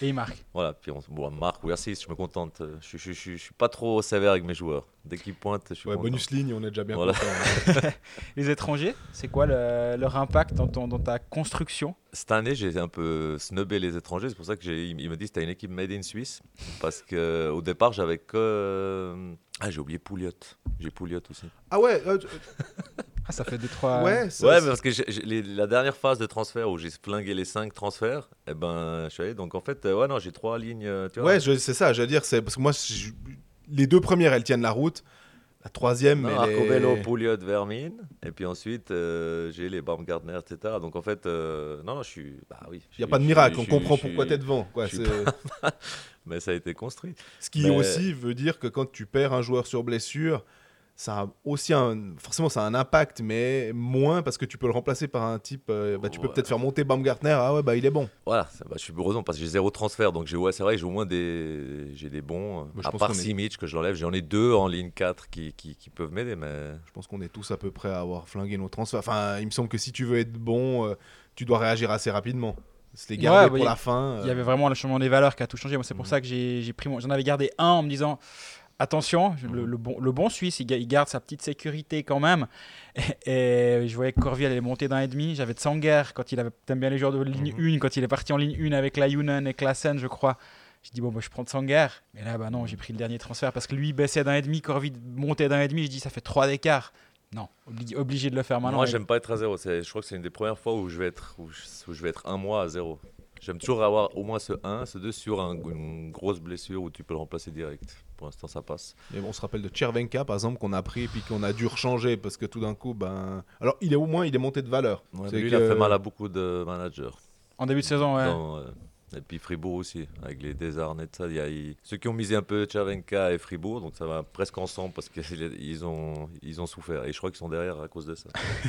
Et il marque. Voilà, puis on, bon, Marc ou assiste, je me contente. Je, je, je, je, je suis pas trop sévère avec mes joueurs. Dès qu'ils pointent, je suis ouais, content. bonus ligne, on est déjà bien Voilà. content. Les étrangers, c'est quoi le- leur impact dans, ton- dans ta construction? Cette année, j'ai un peu snobé les étrangers. C'est pour ça que j'ai, il me dit c'était une équipe made in Suisse. Parce que au départ, j'avais que. euh, Ah, j'ai oublié Pouliot. J'ai Pouliot aussi. Ah ouais, euh, Ah, ça fait 2-3. ouais, ça- ouais, mais parce que les- la dernière phase de transfert où j'ai flingué les 5 transferts, eh ben, je suis allé. Donc en fait, euh, ouais, non, j'ai trois lignes. euh, Tu vois. Ouais, je- c'est ça, j'allais dire, c'est parce que moi, je- les deux premières, elles tiennent la route. La troisième, Non, mais. les- Arcobello, Pouliot, Vermin. Et puis ensuite, euh, j'ai les Baumgartner, etc. Donc en fait, euh, non, non, je suis. Bah oui. Il n'y a pas de miracle, on comprend pourquoi tu es devant. quoi. je Mais ça a été construit. Ce qui Mais- aussi veut dire que quand tu perds un joueur sur blessure, ça a aussi un. Forcément, ça a un impact, mais moins parce que tu peux le remplacer par un type. euh, bah, tu peux Ouais. peut-être faire monter Baumgartner. Ah ouais, bah il est bon. Voilà, ça- bah, je suis heureusement parce que j'ai zéro transfert. Donc j'ai ouais, c'est vrai j'ai au moins des, j'ai des bons. euh, Moi, à pense part est- Simic que je l'enlève, j'en ai deux en ligne 4 qui, qui, qui peuvent m'aider. Mais Je pense qu'on est tous à peu près à avoir flingué nos transferts. Enfin, il me semble que si tu veux être bon, euh, tu dois réagir assez rapidement. Se les garder Ouais, bah, pour il- la fin. euh, Il y avait vraiment le changement des valeurs qui a tout changé. Moi, c'est pour Mhm. ça que j'ai j'ai pris mon. J'en avais gardé un en me disant attention, je- le, Mhm. le bon, le bon Suisse, il, ga- il garde sa petite sécurité quand même. Et, et je voyais que Corvi allait monter d'un et demi. J'avais Tsanger quand il avait. T'aimes bien les joueurs de ligne Mhm. 1, quand il est parti en ligne 1 avec Layunen et Klassen, je crois. J'ai dit, bon, bah, je prends Tsanger. Mais là, bah non, j'ai pris le dernier transfert parce que lui baissait d'un et demi, Corvi montait d'un et demi. Je dis, ça fait 3 d'écart. Non, obligé, obligé de le faire maintenant. moi, j'aime pas être à zéro. Je crois que c'est une des premières fois où je vais être, où je, où je vais être un mois à zéro. J'aime toujours avoir au moins ce 1, ce 2 sur un- une grosse blessure où tu peux le remplacer direct. Pour l'instant, ça passe. Mais bon, on se rappelle de Chervenka, par exemple, qu'on a pris et puis qu'on a dû rechanger parce que tout d'un coup, ben. Alors, il est au moins, il est monté de valeur. Ouais, lui, que- il a fait mal à beaucoup de managers. En début de saison, ouais. Dans, euh, et puis Fribourg aussi, avec les tout ça. Il y a, ceux qui ont misé un peu Tchavenka et Fribourg, donc ça va presque ensemble parce qu'ils ont, ils ont souffert. Et je crois qu'ils sont derrière à cause de ça.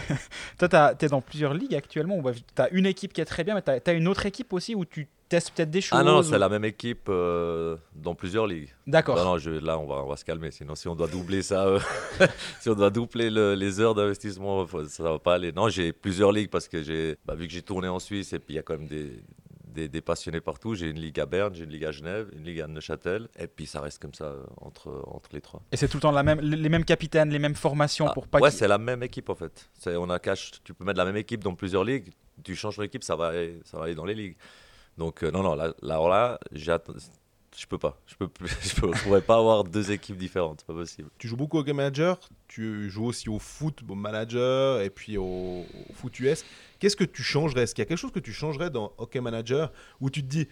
Toi, tu es dans plusieurs ligues actuellement. Tu as une équipe qui est très bien, mais tu as, une autre équipe aussi où tu testes peut-être des choses. ah non, non, ou- c'est la même équipe euh, dans plusieurs ligues. D'accord. Non, non, je- là, on va, on va se calmer. Sinon, si on doit doubler ça, euh, si on doit doubler le- les heures d'investissement, ça va pas aller. Non, j'ai plusieurs ligues parce que j'ai, bah, vu que j'ai tourné en Suisse et puis il y a quand même des, des, des passionnés partout. J'ai une ligue à Berne, j'ai une ligue à Genève, une ligue à Neuchâtel. Et puis ça reste comme ça euh, entre, entre les trois. Et c'est tout le temps la même, les mêmes capitaines, les mêmes formations Ah, pour pas ouais, c'est la même équipe en fait. On a cash, tu peux mettre la même équipe dans plusieurs ligues. Tu changes l'équipe, ça va, aller- ça va aller dans les ligues. Donc euh, non, non, là, là, là, j'attends- je peux pas. Je peux, je pourrais pas avoir deux équipes différentes, c'est pas possible. Tu joues beaucoup au Game Manager, tu joues aussi au foot au manager et puis au, au foot US. Qu'est-ce que tu changerais? Est-ce qu'il y a quelque chose que tu changerais dans Hockey Manager où tu te dis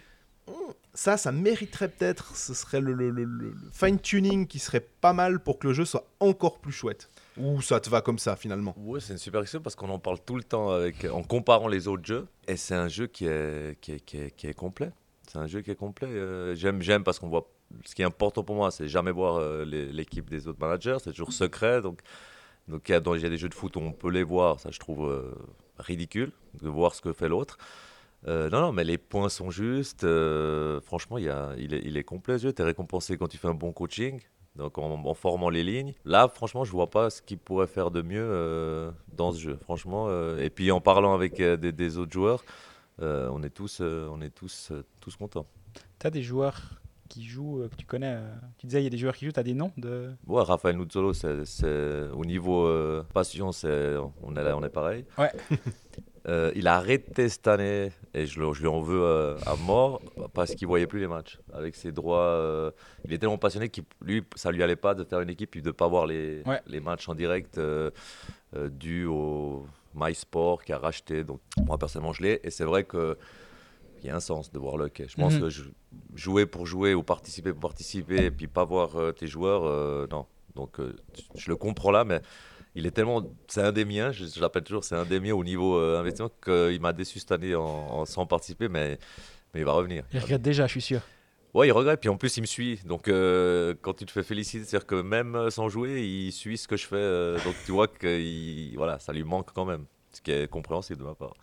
Hum, ça, ça mériterait peut-être, ce serait le, le- le- le- le fine-tuning qui serait pas mal pour que le jeu soit encore plus chouette? Ou ça te va comme ça finalement? Ouais, c'est une super question parce qu'on en parle tout le temps avec, en comparant les autres jeux. Et c'est un jeu qui est, qui est, qui est, qui est complet. C'est un jeu qui est complet. Euh, j'aime, parce qu'on voit. Ce qui est important pour moi, c'est jamais voir euh, l'équipe des autres managers. C'est toujours secret. Donc, donc il y, a, des jeux de foot où on peut les voir. Ça, je trouve euh, ridicule de voir ce que fait l'autre. Non, non, mais les points sont justes. Franchement, il, est, complet ce jeu. Tu es récompensé quand tu fais un bon coaching, donc en, formant les lignes. Là, franchement, je vois pas ce qu'il pourrait faire de mieux dans ce jeu. Franchement, et puis en parlant avec des, autres joueurs, on est tous, euh, on est tous, euh, tous contents. Tu as des joueurs qui jouent, euh, que tu connais. euh, tu disais, il y a des joueurs qui jouent, tu as des noms de... Ouais, Raphaël Nuzzolo, c'est, au niveau euh, passion, c'est, on, est, là- on est pareil. Ouais. Euh, il a arrêté cette année, et je, le- je lui en veux euh, à mort, parce qu'il voyait plus les matchs. Avec ses droits, euh, il est tellement passionné que lui, ça lui allait pas de faire une équipe et de pas voir les, Ouais. les matchs en direct euh, euh, dû au MySport qui a racheté. Donc moi personnellement, je l'ai, et c'est vrai que il y a un sens de voir le hockey. Je pense Mhm. que je- jouer pour jouer ou participer pour participer et puis pas voir euh, tes joueurs, euh, non. Donc euh, je le comprends là, mais il est tellement, c'est un des miens. Je, je l'appelle toujours, c'est un des miens au niveau investissement qu'il m'a déçu cette année en, en- sans participer, mais mais il va revenir. Il regrette déjà, je suis sûr. Ouais, il regrette. Puis en plus, il me suit. Donc, euh, quand tu te fais féliciter, c'est-à-dire que même euh, sans jouer, il suit ce que je fais. euh, donc, tu vois que il- voilà, ça lui manque quand même. Ce qui est compréhensible de ma part.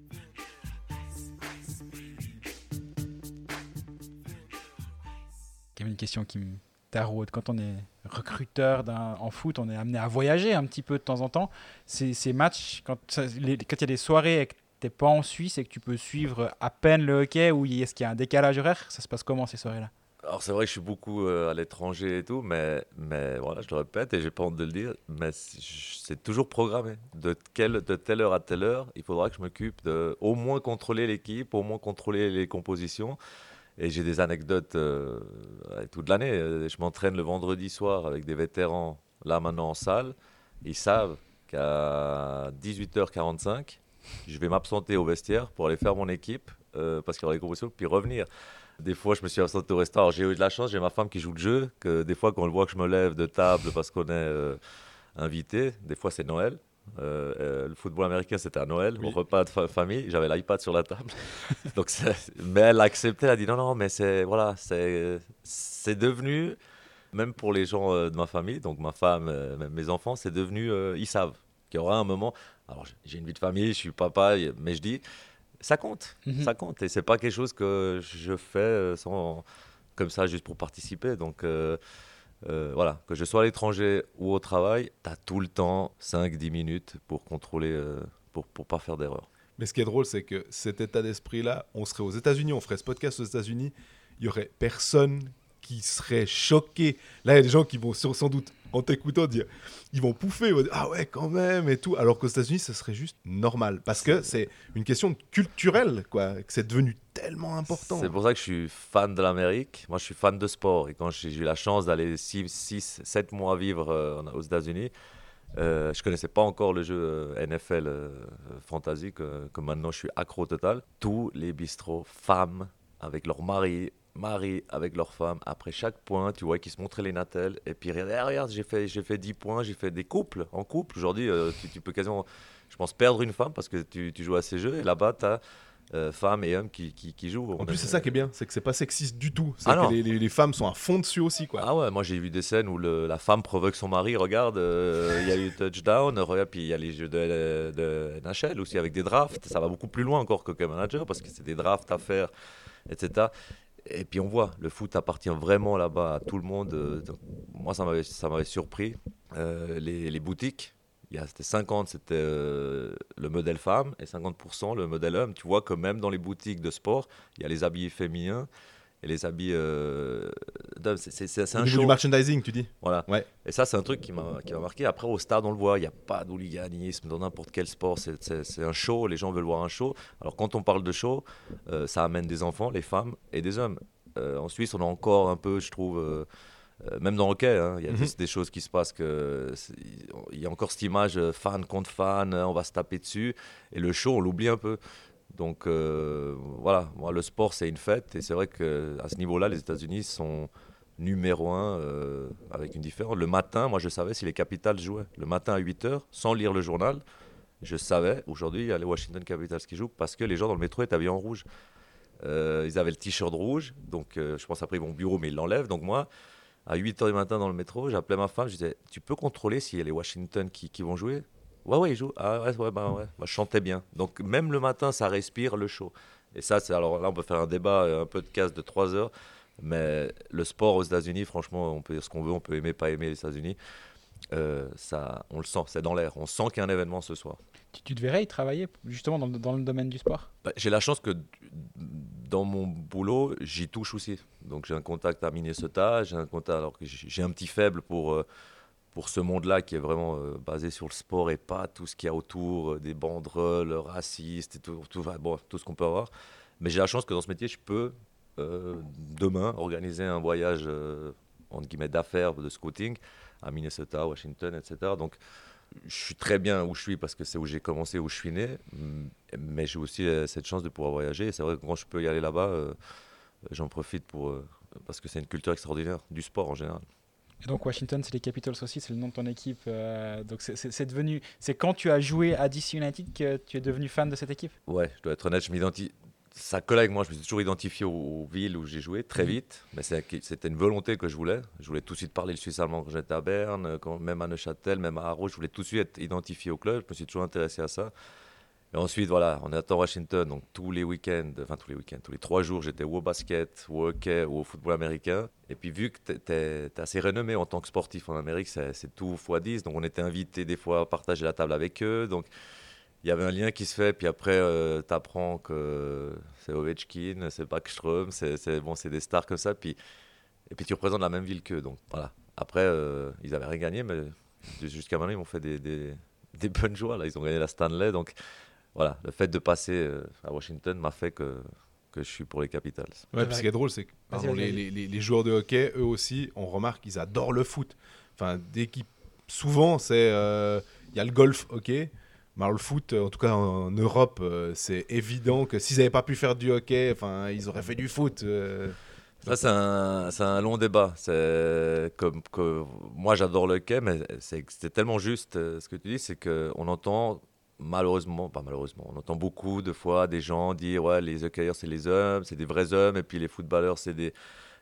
A une question qui me taraude. Quand on est recruteur en foot, on est amené à voyager un petit peu de temps en temps. Ces, matchs, quand il y a des soirées et que tu n'es pas en Suisse et que tu peux suivre à peine le hockey, ou est-ce qu'il y a un décalage horaire? Ça se passe comment ces soirées-là? Alors, c'est vrai que je suis beaucoup euh, à l'étranger et tout, mais, mais voilà, je le répète et j'ai pas honte de le dire, mais c'est toujours programmé. De, quelle, de telle heure à telle heure, il faudra que je m'occupe de au moins contrôler l'équipe, au moins contrôler les compositions. Et j'ai des anecdotes euh, toute l'année. Je m'entraîne le vendredi soir avec des vétérans, là maintenant en salle. Ils savent qu'à 18h45, je vais m'absenter au vestiaire pour aller faire mon équipe euh, parce qu'il y aura des compositions, puis revenir. Des fois, je me suis absenté au restaurant. J'ai eu de la chance, j'ai ma femme qui joue le jeu, que des fois, quand elle voit que je me lève de table parce qu'on est euh, invité, des fois c'est Noël. Euh, euh, le football américain, c'était à Noël, Oui. au repas de fa- famille. J'avais l'iPad sur la table. Donc, mais elle a accepté, elle a dit non, non, mais c'est voilà, c'est devenu, même pour les gens de ma famille, donc ma femme, même mes enfants, c'est devenu, ils savent qu'il y aura un moment. Alors, j'ai- une vie de famille, je suis papa, mais je dis, ça compte, Mhm. ça compte. Et c'est pas quelque chose que je fais euh, sans, comme ça, juste pour participer. Donc, euh, euh, voilà, que je sois à l'étranger ou au travail, tu as tout le temps 5-10 minutes pour contrôler, euh, pour, pour pas faire d'erreur. Mais ce qui est drôle, c'est que cet état d'esprit-là, on serait aux États-Unis, on ferait ce podcast aux États-Unis, il y aurait personne qui serait choqué. Là, il y a des gens qui vont sans doute, en t'écoutant, dire, ils vont pouffer, ils vont dire, ah ouais, quand même, et tout. Alors qu'aux États-Unis, ce serait juste normal. Parce que c'est une question culturelle, quoi, que c'est devenu tellement important. C'est pour ça que je suis fan de l'Amérique. Moi, je suis fan de sport. Et quand j'ai eu la chance d'aller 6, 7 mois vivre euh, aux États-Unis, euh, je connaissais pas encore le jeu euh, NFL euh, fantasy, que, que maintenant je suis accro total. Tous les bistrots, femmes avec leur mari, mari avec leur femme, après chaque point, tu vois qu'ils se montraient les natelles. Et puis, regarde, regarde j'ai fait, fait 10 points, j'ai fait des couples, en couple. Aujourd'hui, euh, tu, tu peux quasiment, je pense, perdre une femme parce que tu, tu joues à ces jeux. Et là-bas, tu as femmes et hommes qui, qui, qui jouent. En plus, est- c'est ça qui est bien, c'est que c'est pas sexiste du tout. Ah que les, les- les femmes sont à fond dessus aussi, quoi. Ah ouais, moi j'ai vu des scènes où le- la femme provoque son mari, regarde, euh, il y a eu touchdown, regarde, puis il y a les jeux de, de NHL aussi avec des drafts, ça va beaucoup plus loin encore que que manager parce que c'est des drafts à faire, etc. Et puis on voit, le foot appartient vraiment là-bas à tout le monde. euh, moi ça m'avait ça m'avait surpris. Euh, les, les boutiques, il y a- c'était 50, c'était euh, le modèle femme et 50% le modèle homme. Tu vois que même dans les boutiques de sport, il y a les habits féminins et les habits euh, d'hommes. C'est- un show. du merchandising, tu dis. Voilà. Ouais. Et ça, c'est un truc qui m'a qui m'a marqué. Après, au stade, on le voit, il n'y a pas d'hooliganisme dans n'importe quel sport. C'est- un show, les gens veulent voir un show. Alors, quand on parle de show, euh, ça amène des enfants, les femmes et des hommes. Euh, en Suisse, on a encore un peu, je trouve, euh, même dans le hockey, hein, il y a Mhm. des, des choses qui se passent il y a encore cette image fan contre fan, on va se taper dessus. Et le show, on l'oublie un peu. Donc euh, voilà, le sport c'est une fête et c'est vrai que à ce niveau-là, les États-Unis sont numéro un euh, avec une différence. Le matin, moi je savais si les Capitals jouaient. Le matin à 8h, sans lire le journal, je savais aujourd'hui il y a les Washington Capitals qui jouent parce que les gens dans le métro étaient habillés en rouge. Euh, ils avaient le t-shirt rouge, donc je pense après ils vont au bureau mais ils l'enlèvent. Donc moi, à 8h du matin dans le métro, j'appelais ma femme, je disais Tu peux contrôler s'il y a les Washington qui vont jouer? Ouais, ouais, ils jouent. Ah ouais, ouais, bah ouais. Bah, je chantais bien. Donc même le matin, ça respire le show. Et ça, c'est alors là, on peut faire un débat, euh, un podcast de 3 heures. Mais le sport aux États-Unis, franchement, on peut dire ce qu'on veut, on peut aimer, pas aimer les États-Unis. Euh, ça, on le sent, c'est dans l'air. On sent qu'il y a un événement ce soir. Tu, tu te verrais y travailler justement dans, le- dans le domaine du sport? Bah, j'ai la chance que dans mon boulot, j'y touche aussi. Donc j'ai un contact à Minnesota, j'ai un contact alors que j'ai j'ai un petit faible pour euh, pour ce monde-là qui est vraiment euh, basé sur le sport et pas tout ce qu'il y a autour, euh, des banderoles racistes et tout, tout, bon, tout ce qu'on peut avoir. Mais j'ai la chance que dans ce métier, je peux euh, demain organiser un voyage euh, entre guillemets d'affaires, de scouting à Minnesota, Washington, etc. Donc je suis très bien où je suis parce que c'est où j'ai commencé, où je suis né. Mais j'ai aussi euh, cette chance de pouvoir voyager. C'est vrai que quand je peux y aller là-bas, euh, j'en profite pour, euh, parce que c'est une culture extraordinaire, du sport en général. Et donc Washington, c'est les Capitals aussi, c'est le nom de ton équipe. euh, donc c'est- devenu, c'est quand tu as joué à DC United que tu es devenu fan de cette équipe? Ouais, je dois être honnête, je m'identifie. Ça colle avec moi, je me suis toujours identifié aux, aux villes où j'ai joué très Mhm. vite, mais c'était une volonté que je voulais. Je voulais tout de suite parler le suisse allemand quand j'étais à Berne, quand- même à Neuchâtel, même à Haro, je voulais tout de suite être identifié au club, je me suis toujours intéressé à ça. Ensuite, voilà, on est à Washington, donc tous les week-ends, enfin tous les week-ends, tous les trois jours, j'étais au basket, au hockey, ou au football américain. Et puis vu que tu es, assez renommé en tant que sportif en Amérique, c'est tout x10, donc on était invité des fois à partager la table avec eux. Donc il y avait un lien qui se fait, puis après, tu apprends que c'est Ovechkin, c'est Backstrom, c'est bon, des stars comme ça, puis, et puis tu représentes la même ville qu'eux. Donc voilà. Après, euh, ils avaient rien gagné, mais jusqu'à maintenant, ils m'ont fait des, des, des bonnes joies. Là. Ils ont gagné la Stanley, donc voilà, le fait de passer euh, à Washington m'a fait que, que je suis pour les Capitals. Ouais, puis ce qui est drôle, c'est que pardon, les, vas-y. les- les- les joueurs de hockey, eux aussi, on remarque qu'ils adorent le foot. Enfin, dès qu'ils. Souvent, c'est. euh, Il y a le golf hockey, Mais le foot, en tout cas en Europe, euh, c'est évident que s'ils n'avaient pas pu faire du hockey, enfin, ils auraient fait du foot. euh. Ça, c'est un, long débat. C'est comme que moi, j'adore le hockey, mais c'est tellement juste euh, ce que tu dis, c'est qu'on entend malheureusement, pas malheureusement, on entend beaucoup de fois des gens dire ouais, les hockeyeurs c'est les hommes, c'est des vrais hommes, et puis les footballeurs c'est des,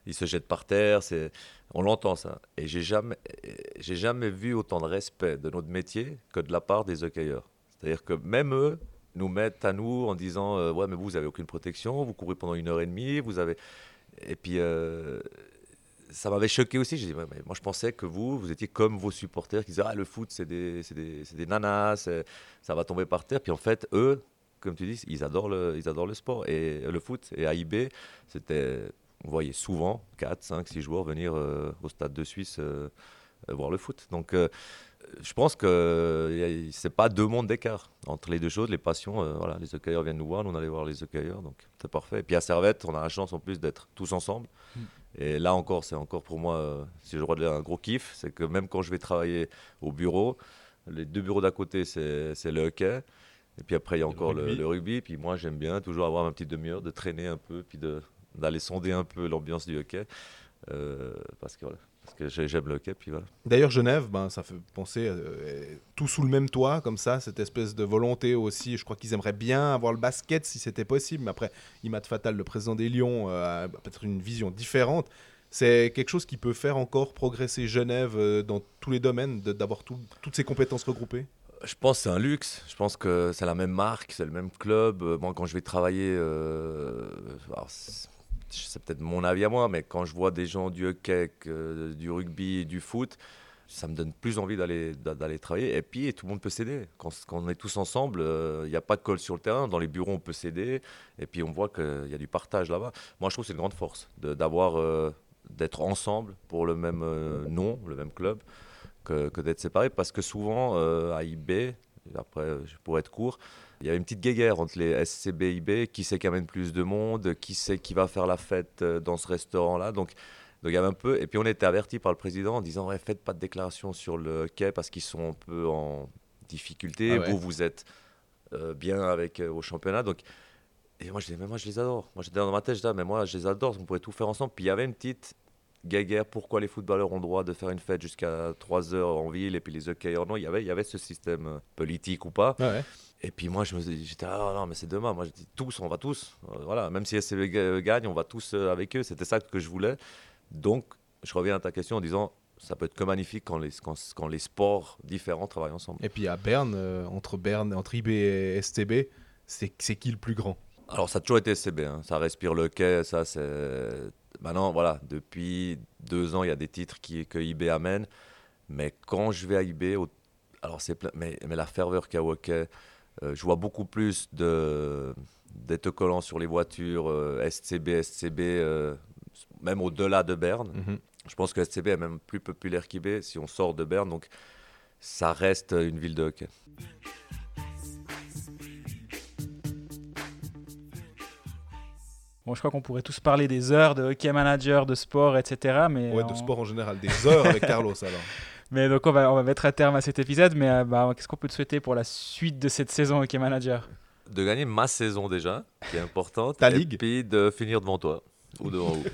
ils se jettent par terre. C'est, on l'entend ça. Et j'ai jamais, j'ai jamais vu autant de respect de notre métier que de la part des hockeyeurs. C'est-à-dire que même eux nous mettent à nous en disant euh, ouais, mais vous, vous aucune protection, vous courez pendant une heure et demie, vous avez et puis, euh, ça m'avait choqué aussi. Dit, moi, je pensais que vous, vous étiez comme vos supporters qui disaient, ah, le foot, c'est des, des, des nanas, ça va tomber par terre. Puis en fait, eux, comme tu dis, ils adorent le, ils adorent le sport et le foot. Et à IB, c'était, on voyait souvent 4, 5, 6 joueurs venir euh, au stade de Suisse euh, euh, voir le foot. Donc, je pense que c'est pas deux mondes d'écart entre les deux choses, les passions. voilà, les hockeyeurs viennent nous voir, nous on allait voir les hockeyeurs, donc c'est parfait. Et puis à Servette, on a la chance en plus d'être tous ensemble. Et là encore, c'est encore pour moi, euh, si de dire, un gros kiff, c'est que même quand je vais travailler au bureau, les deux bureaux d'à côté, c'est le hockey. Et puis après, il y a encore le rugby. le rugby. Puis moi, j'aime bien toujours avoir ma petite demi-heure de traîner un peu, puis d'aller sonder un peu l'ambiance du hockey. Euh, parce que voilà, parce que j'ai- hockey, puis voilà. D'ailleurs, Genève, ben, ça fait penser euh, tout sous le même toit, comme ça, cette espèce de volonté aussi. Je crois qu'ils aimeraient bien avoir le basket si c'était possible, mais après, Imad Fatal, le président des Lions, euh, a peut-être une vision différente. C'est quelque chose qui peut faire encore progresser Genève euh, dans tous les domaines, d'avoir tout- toutes ces compétences regroupées? Je pense que c'est un luxe. Je pense que c'est la même marque, c'est le même club. Euh, Moi, quand je vais travailler, euh, alors, c'est peut-être mon avis à moi, mais quand je vois des gens du hockey, du rugby, du foot, ça me donne plus envie d'aller d'a- d'aller travailler. Et puis, tout le monde peut s'aider. Quand, on est tous ensemble, euh, il n'y a pas de colle sur le terrain. Dans les bureaux, on peut s'aider. Et puis, on voit qu'il y a du partage là-bas. Moi, je trouve que c'est une grande force d'avoir, euh, d'être ensemble pour le même euh, nom, le même club que, d'être séparés parce que souvent euh, à IB, après euh, pour être court, il y a une petite guéguerre entre les SCB et IB, qui c'est qui amène plus de monde, qui c'est qui va faire la fête euh, dans ce restaurant-là? Donc, donc il y avait un peu, et puis on était averti par le président en disant ouais, faites pas de déclaration sur le quai parce qu'ils sont un peu en difficulté. Ah ouais. Vous, vous êtes euh, bien avec euh, au championnat. Donc, et moi je disais mais moi je les adore. Moi j'étais dans ma tête, je disais mais moi je les adore, on pourrait tout faire ensemble. Puis il y avait une petite guéguerre, pourquoi les footballeurs ont droit de faire une fête jusqu'à 3 heures en ville et puis les hockeyeurs non, il y avait, il y avait ce système politique ou pas. Ouais. Et puis moi je me j'étais ah non mais c'est demain, moi je dis tous, on va tous, Euh, voilà, même si SCB ga- gagne, on va tous euh, avec eux, c'était ça que je voulais. Donc je reviens à ta question en disant ça peut être que magnifique quand les, quand, quand les sports différents travaillent ensemble. Et puis à Berne, euh, entre Berne, entre IB et STB, c'est c'est qui le plus grand? Alors, ça a toujours été SCB. hein. Ça respire le quai. Ça, c'est. Maintenant, voilà, depuis deux ans, il y a des titres qui, que IB amène. Mais quand je vais à IB, au- alors c'est plein- mais, mais la ferveur qu'il y a au hockey, euh, je vois beaucoup plus de d'autocollants sur les voitures, euh, SCB, SCB, euh, même au-delà de Berne. Mhm. Je pense que SCB est même plus populaire qu'IB si on sort de Berne. Donc, ça reste une ville de hockey. Bon, je crois qu'on pourrait tous parler des heures de hockey manager, de sport, etc. Mais Ouais, de sport en général, des heures avec Carlos alors. Mais donc on va, on va mettre un terme à cet épisode. Mais euh, bah, qu'est-ce qu'on peut te souhaiter pour la suite de cette saison hockey manager? De gagner ma saison déjà, qui est importante. Ta et ligue. puis de finir devant toi. Ou devant vous.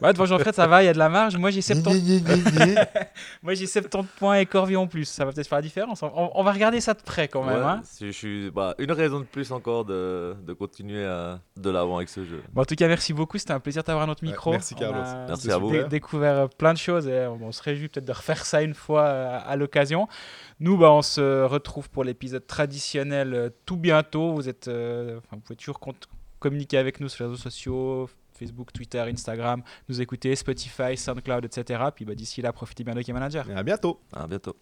bah, Devant Jean-Fred, ça va, il y a de la marge. Moi j'ai 70, moi, j'ai 70 points et Corvi en plus. Ça va peut-être faire la différence. On, on va regarder ça de près quand même. Ouais, hein. si je suis, bah, une raison de plus encore de, de continuer à, de l'avant avec ce jeu. Bon, en tout cas, merci beaucoup. C'était un plaisir d'avoir notre Ouais, micro. merci, On Carlos. a Merci à vous. dé- découvert plein de choses et on, on se réjouit peut-être de refaire ça une fois euh, à l'occasion. Nous, bah, on se retrouve pour l'épisode traditionnel euh, tout bientôt. Vous, êtes, euh, enfin, vous pouvez toujours communiquer avec nous sur les réseaux sociaux. Facebook, Twitter, Instagram, nous écouter, Spotify, SoundCloud, etc. Puis bah, d'ici là, profitez bien de Hockey Manager. Et à bientôt À bientôt.